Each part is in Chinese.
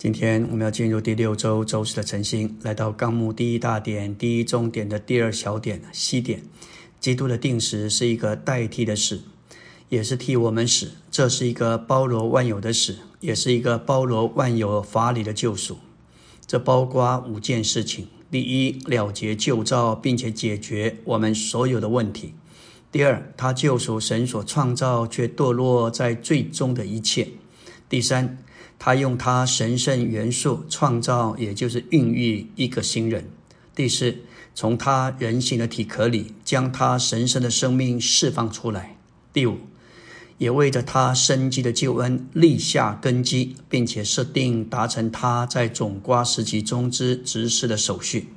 今天我们要进入第六周周四的晨星，来到纲目第一大点、第一重点的第二小点西点。基督的定时是一个代替的死，也是替我们死。这是一个包罗万有的死，也是一个包罗万有法理的救赎。这包括五件事情：第一，了结旧造，并且解决我们所有的问题；第二，他救赎神所创造却堕落在最终的一切；第三。他用他神圣元素创造，也就是孕育一个新人。第四，从他人形的体壳里将他神圣的生命释放出来。第五，也为着他生机的救恩立下根基，并且设定达成他在总瓜时期中之执事的手续。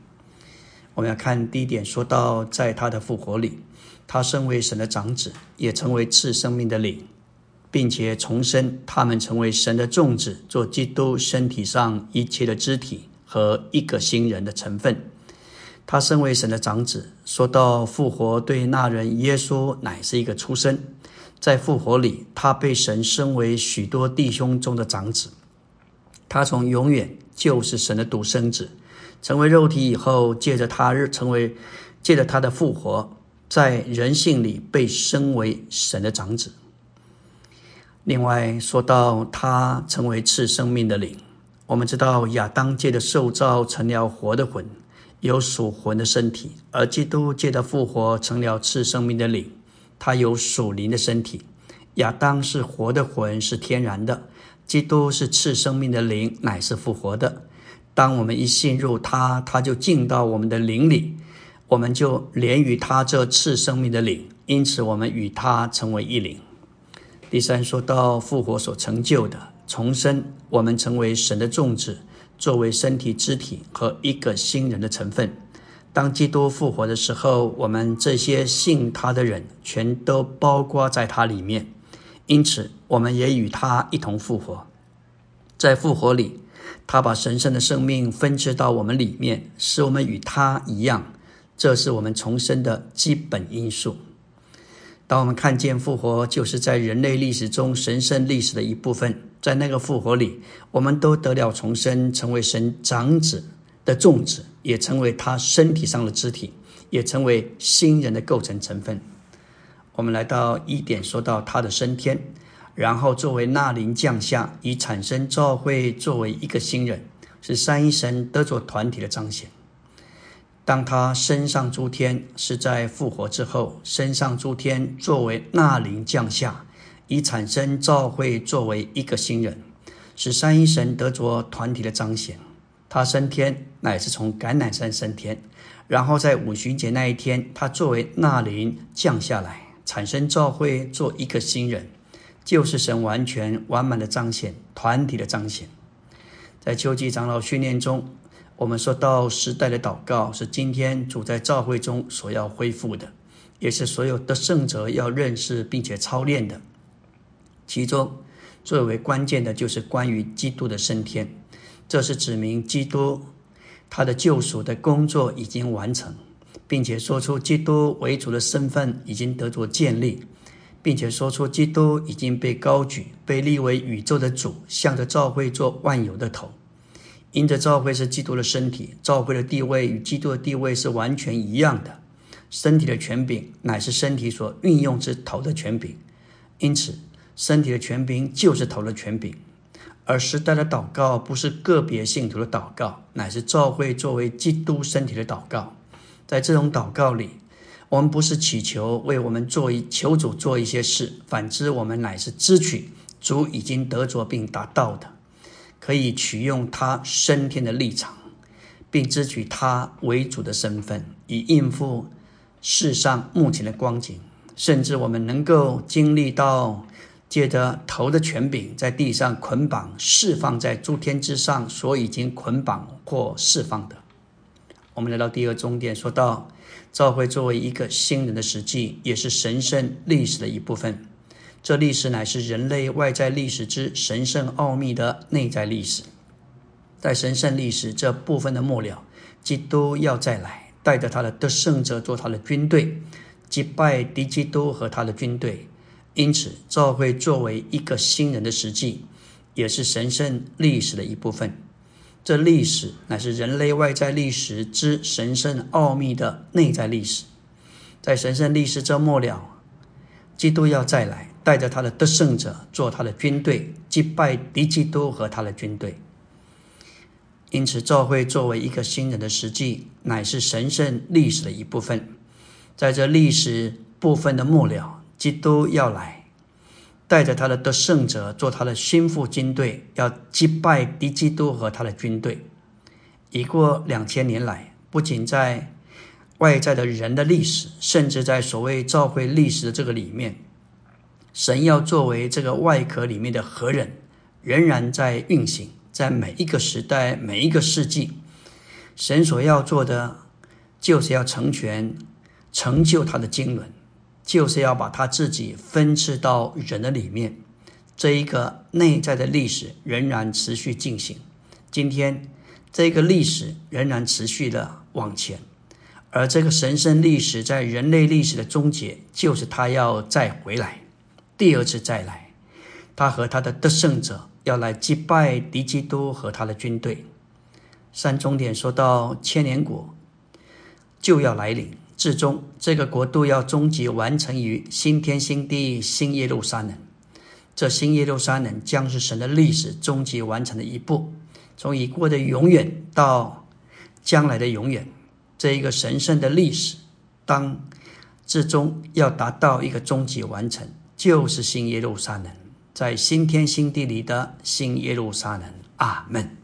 我们要看第一点，说到在他的复活里，他身为神的长子，也成为赐生命的灵。并且重生，他们成为神的种子，做基督身体上一切的肢体和一个新人的成分。他身为神的长子，说到复活，对那人耶稣乃是一个出生，在复活里，他被神升为许多弟兄中的长子。他从永远就是神的独生子，成为肉体以后，借着他日成为，借着他的复活，在人性里被升为神的长子。另外说到他成为赐生命的灵，我们知道亚当界的受造成了活的魂，有属魂的身体；而基督界的复活成了赐生命的灵，他有属灵的身体。亚当是活的魂，是天然的；基督是赐生命的灵，乃是复活的。当我们一信入他，他就进到我们的灵里，我们就连于他这赐生命的灵，因此我们与他成为一灵。第三，说到复活所成就的重生，我们成为神的种子，作为身体肢体和一个新人的成分。当基督复活的时候，我们这些信他的人全都包括在他里面，因此我们也与他一同复活。在复活里，他把神圣的生命分支到我们里面，使我们与他一样。这是我们重生的基本因素。当我们看见复活，就是在人类历史中神圣历史的一部分。在那个复活里，我们都得了重生，成为神长子的种子，也成为他身体上的肢体，也成为新人的构成成分。我们来到一点，说到他的升天，然后作为纳林降下，以产生教会作为一个新人，是三一神得着团体的彰显。当他升上诸天，是在复活之后升上诸天，作为纳灵降下，以产生召会作为一个新人，使三一神得着团体的彰显。他升天乃是从橄榄山升天，然后在五旬节那一天，他作为纳灵降下来，产生召会做一个新人，就是神完全完满的彰显，团体的彰显。在秋季长老训练中。我们说到时代的祷告是今天主在教会中所要恢复的，也是所有的圣者要认识并且操练的。其中最为关键的就是关于基督的升天，这是指明基督他的救赎的工作已经完成，并且说出基督为主的身份已经得着建立，并且说出基督已经被高举，被立为宇宙的主，向着教会做万有的头。因着教会是基督的身体，教会的地位与基督的地位是完全一样的。身体的权柄乃是身体所运用之头的权柄，因此身体的权柄就是头的权柄。而时代的祷告不是个别信徒的祷告，乃是教会作为基督身体的祷告。在这种祷告里，我们不是祈求为我们做一求主做一些事，反之，我们乃是支取主已经得着并达到的。可以取用他升天的立场，并支取他为主的身份，以应付世上目前的光景。甚至我们能够经历到借着头的权柄，在地上捆绑、释放在诸天之上所已经捆绑或释放的。我们来到第二终点，说到召会作为一个新人的实际，也是神圣历史的一部分。这历史乃是人类外在历史之神圣奥秘的内在历史。在神圣历史这部分的末了，基督要再来，带着他的得胜者做他的军队，击败敌基督和他的军队。因此，教会作为一个新人的实际，也是神圣历史的一部分。这历史乃是人类外在历史之神圣奥秘的内在历史。在神圣历史这末了，基督要再来，带着他的得胜者做他的军队，击败敌基督和他的军队。因此，教会作为一个新人的实际，乃是神圣历史的一部分。在这历史部分的末了，基督要来。带着他的得胜者做他的心腹军队，要击败敌基督和他的军队。已过两千年来，不仅在外在的人的历史，甚至在所谓教会历史的这个里面，神要作为这个外壳里面的核人，仍然在运行。在每一个时代、每一个世纪，神所要做的，就是要成全、成就他的经纶。就是要把他自己分赐到人的里面，这一个内在的历史仍然持续进行。今天，这个历史仍然持续的往前，而这个神圣历史在人类历史的终结，就是他要再回来，第二次再来，他和他的得胜者要来击败敌基督和他的军队。三终点说到千年国就要来临。至终，这个国度要终极完成于新天新地、新耶路撒冷。这新耶路撒冷将是神的历史终极完成的一步，从已过的永远到将来的永远。这一个神圣的历史，当至终要达到一个终极完成，就是新耶路撒冷，在新天新地里的新耶路撒冷。阿门。